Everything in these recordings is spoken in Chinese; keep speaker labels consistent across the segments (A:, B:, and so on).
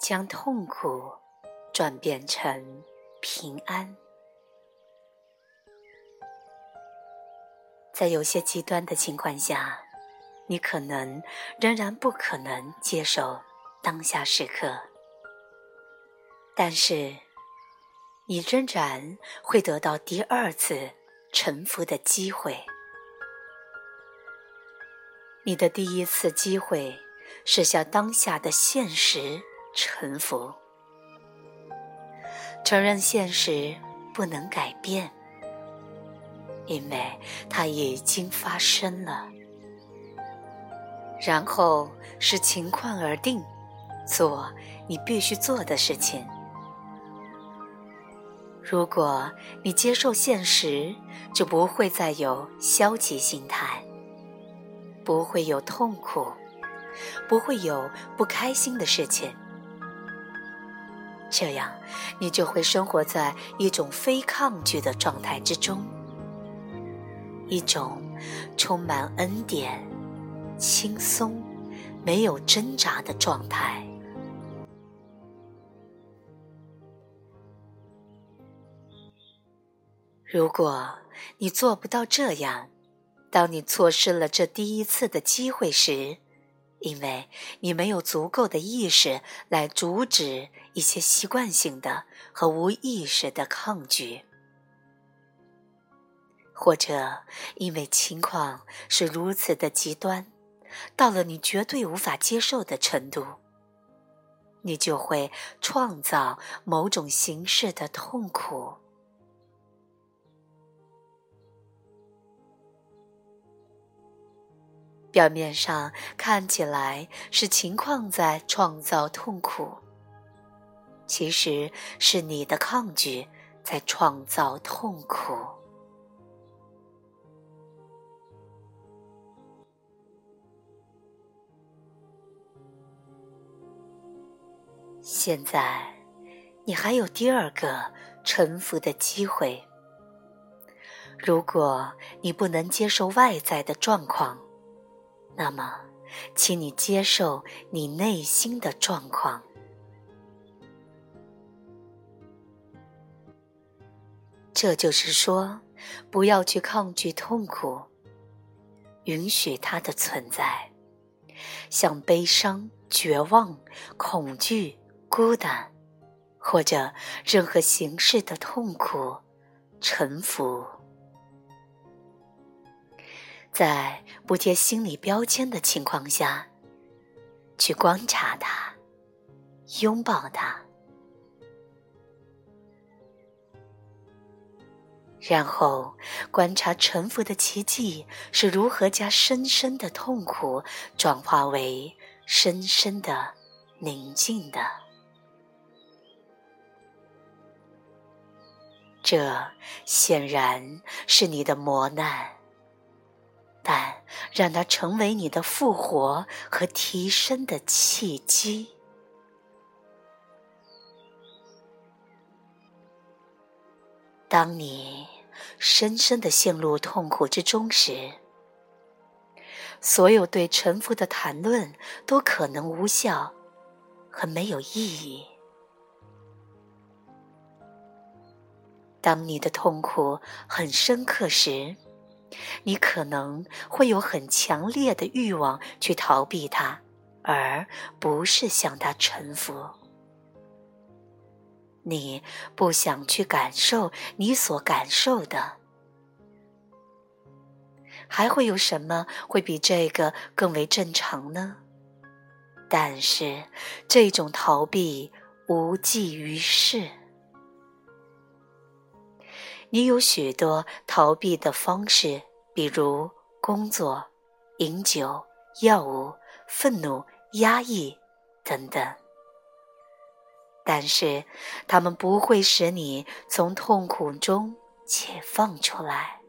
A: 将痛苦转变成平安。在有些极端的情况下，你可能仍然不可能接受当下时刻，但是你仍然会得到第二次臣服的机会。你的第一次机会是向当下的现实臣服，承认现实不能改变。因为它已经发生了，然后视情况而定，做你必须做的事情。如果你接受现实，就不会再有消极心态，不会有痛苦，不会有不开心的事情。这样，你就会生活在一种非抗拒的状态之中。一种充满恩典、轻松、没有挣扎的状态。如果你做不到这样，当你错失了这第一次的机会时，因为你没有足够的意识来阻止一些习惯性的和无意识的抗拒。或者因为情况是如此的极端，到了你绝对无法接受的程度，你就会创造某种形式的痛苦。表面上看起来是情况在创造痛苦，其实是你的抗拒在创造痛苦。现在，你还有第二个臣服的机会。如果你不能接受外在的状况，那么，请你接受你内心的状况。这就是说，不要去抗拒痛苦，允许它的存在，像悲伤、绝望、恐惧。孤单，或者任何形式的痛苦，臣服，在不贴心理标签的情况下，去观察它，拥抱它，然后观察臣服的奇迹是如何将深深的痛苦转化为深深的宁静的。这显然是你的磨难，但让它成为你的复活和提升的契机。当你深深的陷入痛苦之中时，所有对臣服的谈论都可能无效和没有意义。当你的痛苦很深刻时，你可能会有很强烈的欲望去逃避它，而不是向它臣服。你不想去感受你所感受的，还会有什么会比这个更为正常呢？但是这种逃避无济于事。你有许多逃避的方式，比如工作、饮酒、药物、愤怒、压抑等等。但是，他们不会使你从痛苦中解放出来。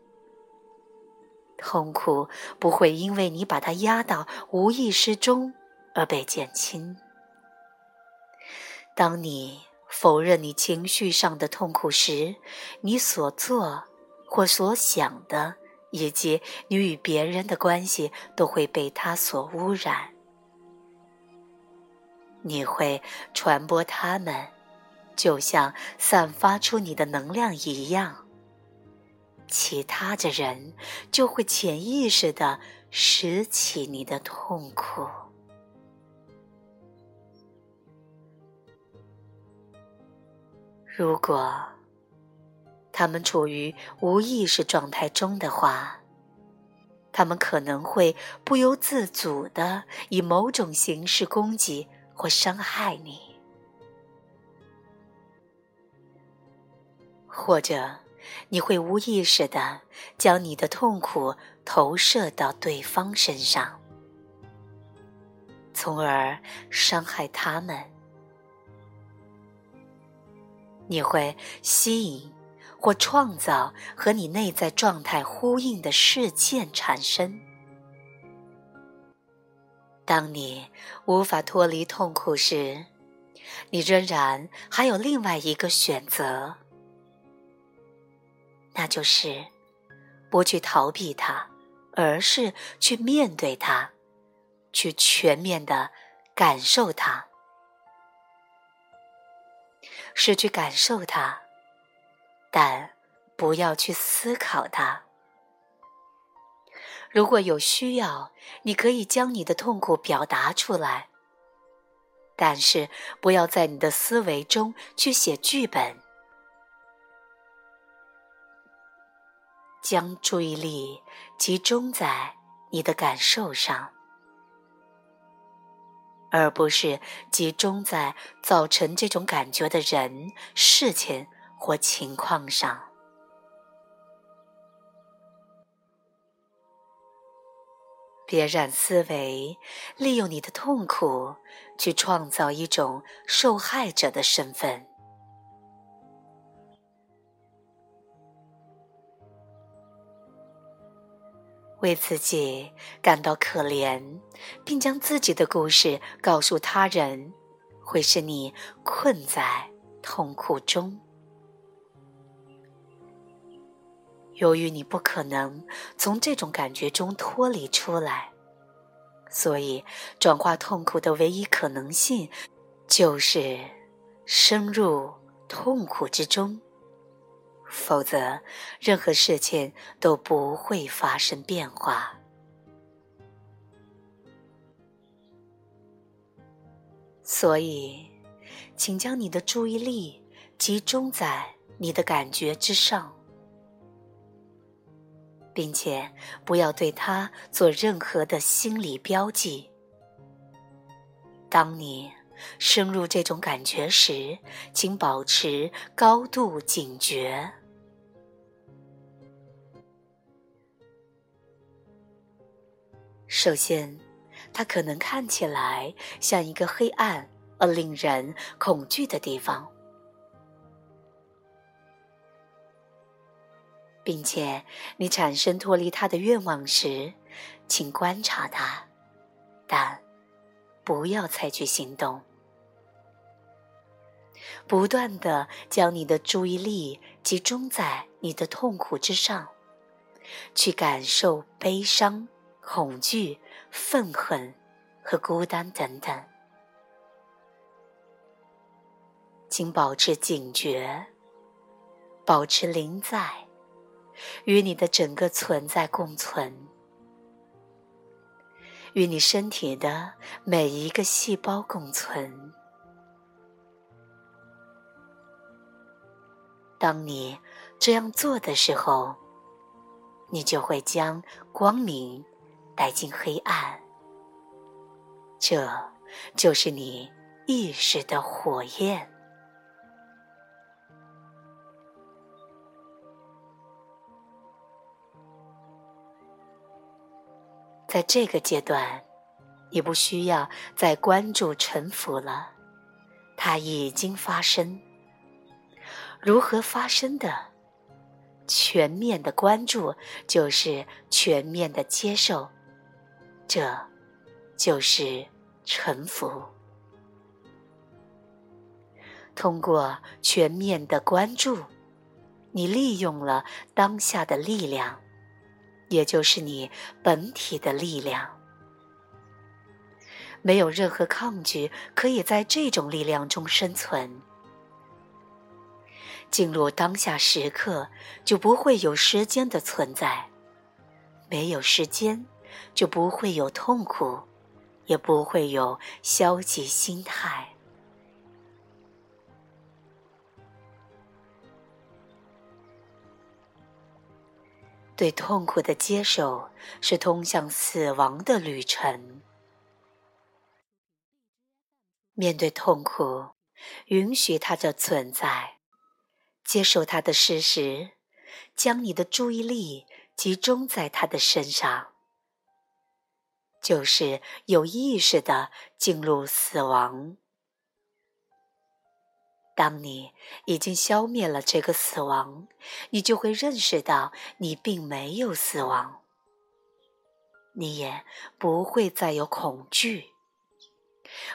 A: 痛苦不会因为你把它压到无意识中而被减轻。当你。否认你情绪上的痛苦时，你所做或所想的，以及你与别人的关系，都会被他所污染。你会传播他们，就像散发出你的能量一样。其他的人就会潜意识的拾起你的痛苦。如果他们处于无意识状态中的话，他们可能会不由自主的以某种形式攻击或伤害你，或者。你会无意识的将你的痛苦投射到对方身上，从而伤害他们。你会吸引或创造和你内在状态呼应的事件产生。当你无法脱离痛苦时，你仍然还有另外一个选择。那就是，不去逃避它，而是去面对它，去全面的感受它，是去感受它，但不要去思考它。如果有需要，你可以将你的痛苦表达出来，但是不要在你的思维中去写剧本。将注意力集中在你的感受上，而不是集中在造成这种感觉的人、事情或情况上。别让思维利用你的痛苦去创造一种受害者的身份。为自己感到可怜，并将自己的故事告诉他人，会使你困在痛苦中。由于你不可能从这种感觉中脱离出来，所以转化痛苦的唯一可能性，就是深入痛苦之中。否则，任何事情都不会发生变化。所以，请将你的注意力集中在你的感觉之上，并且不要对它做任何的心理标记。当你。深入这种感觉时，请保持高度警觉。首先，它可能看起来像一个黑暗而令人恐惧的地方，并且你产生脱离他的愿望时，请观察他，但不要采取行动。不断的将你的注意力集中在你的痛苦之上，去感受悲伤、恐惧、愤恨和孤单等等。请保持警觉，保持临在，与你的整个存在共存，与你身体的每一个细胞共存。当你这样做的时候，你就会将光明带进黑暗。这就是你意识的火焰。在这个阶段，你不需要再关注沉浮了，它已经发生。如何发生的？全面的关注就是全面的接受，这就是臣服。通过全面的关注，你利用了当下的力量，也就是你本体的力量。没有任何抗拒可以在这种力量中生存。进入当下时刻，就不会有时间的存在；没有时间，就不会有痛苦，也不会有消极心态。对痛苦的接受，是通向死亡的旅程。面对痛苦，允许它的存在。接受它的事实，将你的注意力集中在它的身上，就是有意识的进入死亡。当你已经消灭了这个死亡，你就会认识到你并没有死亡，你也不会再有恐惧。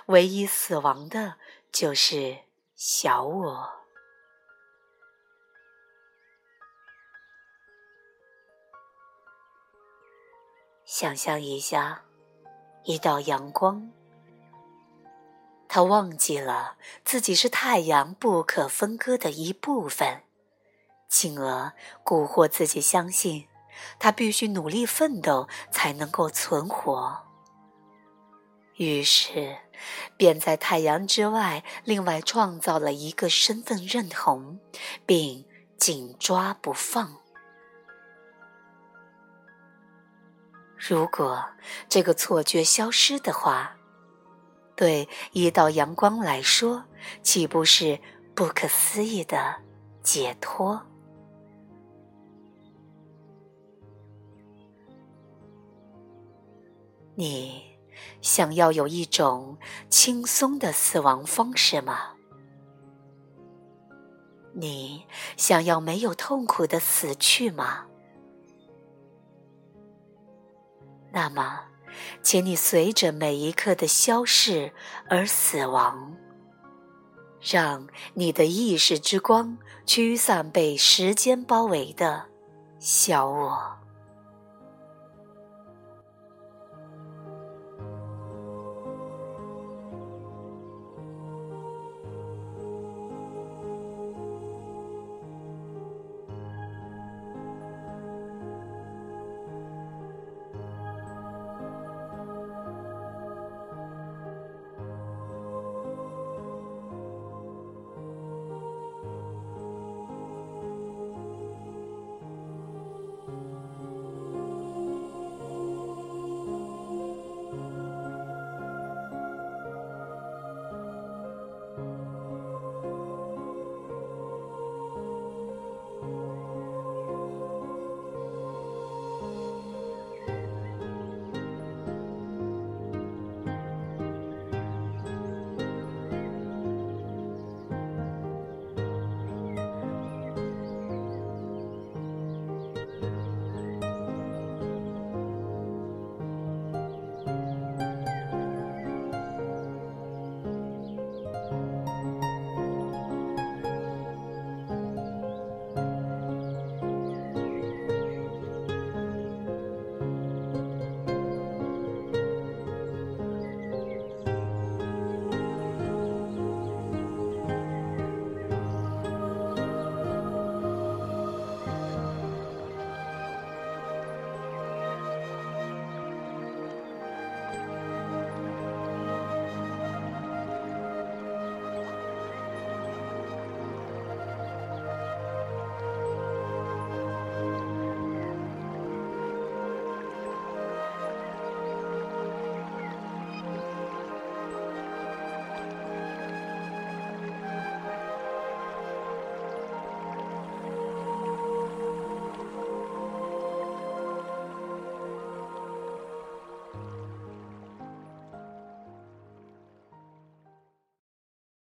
A: 唯一死亡的，就是小我。想象一下，一道阳光。他忘记了自己是太阳不可分割的一部分，进而蛊惑自己相信他必须努力奋斗才能够存活。于是，便在太阳之外另外创造了一个身份认同，并紧抓不放。如果这个错觉消失的话，对一道阳光来说，岂不是不可思议的解脱？你想要有一种轻松的死亡方式吗？你想要没有痛苦的死去吗？那么，请你随着每一刻的消逝而死亡，让你的意识之光驱散被时间包围的小我。